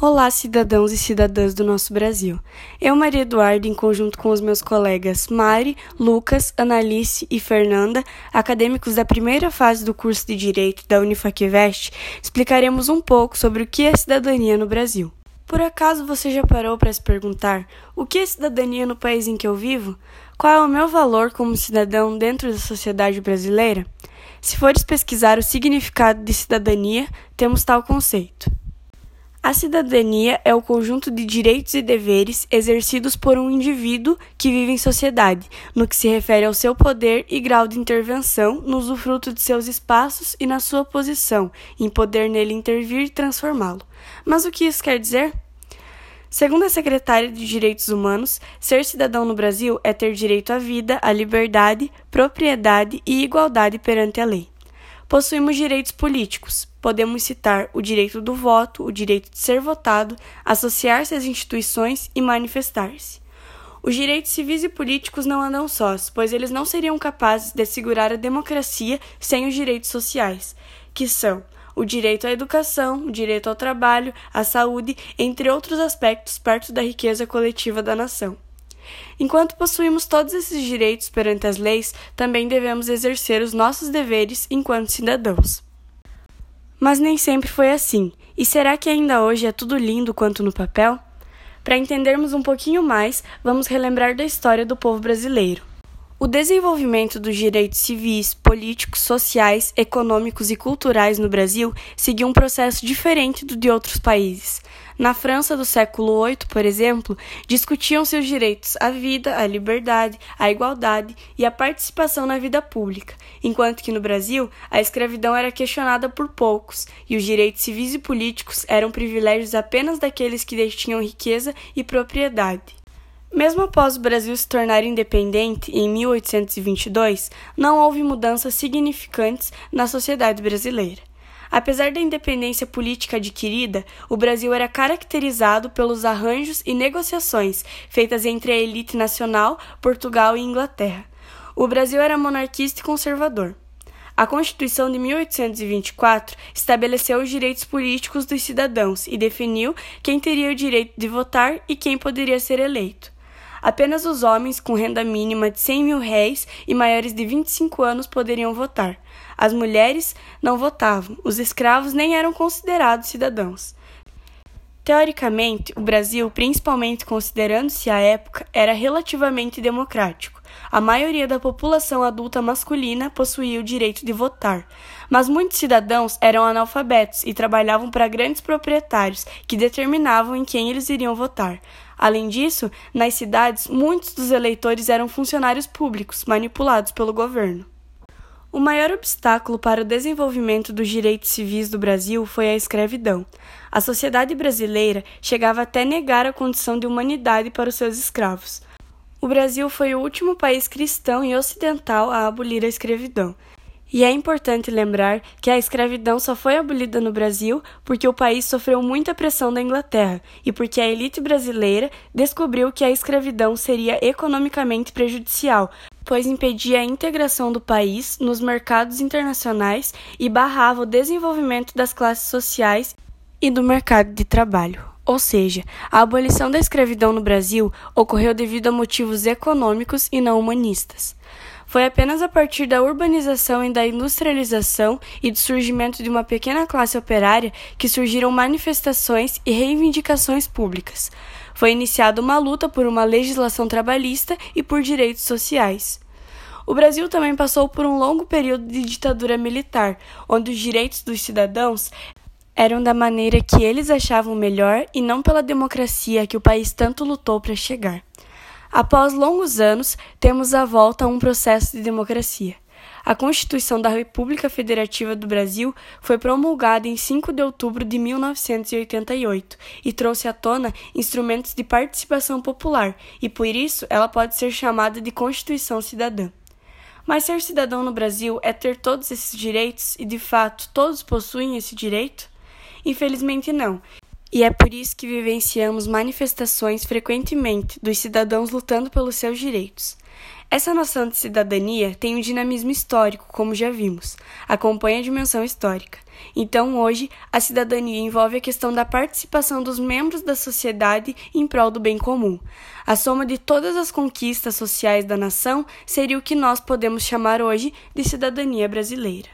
Olá, cidadãos e cidadãs do nosso Brasil. Eu, Maria Eduarda, em conjunto com os meus colegas Mari, Lucas, Analice e Fernanda, acadêmicos da primeira fase do curso de Direito da Unifaquevest, explicaremos um pouco sobre o que é cidadania no Brasil. Por acaso você já parou para se perguntar o que é cidadania no país em que eu vivo? Qual é o meu valor como cidadão dentro da sociedade brasileira? Se fores pesquisar o significado de cidadania, temos tal conceito. A cidadania é o conjunto de direitos e deveres exercidos por um indivíduo que vive em sociedade, no que se refere ao seu poder e grau de intervenção no usufruto de seus espaços e na sua posição, em poder nele intervir e transformá-lo. Mas o que isso quer dizer? Segundo a secretária de Direitos Humanos, ser cidadão no Brasil é ter direito à vida, à liberdade, propriedade e igualdade perante a lei. Possuímos direitos políticos. Podemos citar o direito do voto, o direito de ser votado, associar-se às instituições e manifestar-se. Os direitos civis e políticos não andam sós, pois eles não seriam capazes de assegurar a democracia sem os direitos sociais, que são o direito à educação, o direito ao trabalho, à saúde, entre outros aspectos perto da riqueza coletiva da nação. Enquanto possuímos todos esses direitos perante as leis, também devemos exercer os nossos deveres enquanto cidadãos. Mas nem sempre foi assim. E será que ainda hoje é tudo lindo quanto no papel? Para entendermos um pouquinho mais, vamos relembrar da história do povo brasileiro. O desenvolvimento dos direitos civis, políticos, sociais, econômicos e culturais no Brasil seguiu um processo diferente do de outros países. Na França do século VIII, por exemplo, discutiam seus direitos à vida, à liberdade, à igualdade e à participação na vida pública, enquanto que no Brasil a escravidão era questionada por poucos e os direitos civis e políticos eram privilégios apenas daqueles que detinham riqueza e propriedade. Mesmo após o Brasil se tornar independente em 1822, não houve mudanças significantes na sociedade brasileira. Apesar da independência política adquirida, o Brasil era caracterizado pelos arranjos e negociações feitas entre a elite nacional, Portugal e Inglaterra. O Brasil era monarquista e conservador. A Constituição de 1824 estabeleceu os direitos políticos dos cidadãos e definiu quem teria o direito de votar e quem poderia ser eleito. Apenas os homens com renda mínima de 100 mil réis e maiores de 25 anos poderiam votar. As mulheres não votavam, os escravos nem eram considerados cidadãos. Teoricamente, o Brasil, principalmente considerando-se a época, era relativamente democrático. A maioria da população adulta masculina possuía o direito de votar, mas muitos cidadãos eram analfabetos e trabalhavam para grandes proprietários que determinavam em quem eles iriam votar. Além disso, nas cidades, muitos dos eleitores eram funcionários públicos manipulados pelo governo. O maior obstáculo para o desenvolvimento dos direitos civis do Brasil foi a escravidão. A sociedade brasileira chegava até negar a condição de humanidade para os seus escravos. O Brasil foi o último país cristão e ocidental a abolir a escravidão. E é importante lembrar que a escravidão só foi abolida no Brasil porque o país sofreu muita pressão da Inglaterra e porque a elite brasileira descobriu que a escravidão seria economicamente prejudicial, pois impedia a integração do país nos mercados internacionais e barrava o desenvolvimento das classes sociais e do mercado de trabalho. Ou seja, a abolição da escravidão no Brasil ocorreu devido a motivos econômicos e não humanistas. Foi apenas a partir da urbanização e da industrialização e do surgimento de uma pequena classe operária que surgiram manifestações e reivindicações públicas. Foi iniciada uma luta por uma legislação trabalhista e por direitos sociais. O Brasil também passou por um longo período de ditadura militar, onde os direitos dos cidadãos eram da maneira que eles achavam melhor e não pela democracia que o país tanto lutou para chegar. Após longos anos, temos a volta a um processo de democracia. A Constituição da República Federativa do Brasil foi promulgada em 5 de outubro de 1988 e trouxe à tona instrumentos de participação popular, e por isso ela pode ser chamada de Constituição Cidadã. Mas ser cidadão no Brasil é ter todos esses direitos e, de fato, todos possuem esse direito? Infelizmente, não. E é por isso que vivenciamos manifestações frequentemente dos cidadãos lutando pelos seus direitos. Essa noção de cidadania tem um dinamismo histórico, como já vimos, acompanha a dimensão histórica. Então, hoje, a cidadania envolve a questão da participação dos membros da sociedade em prol do bem comum. A soma de todas as conquistas sociais da nação seria o que nós podemos chamar hoje de cidadania brasileira.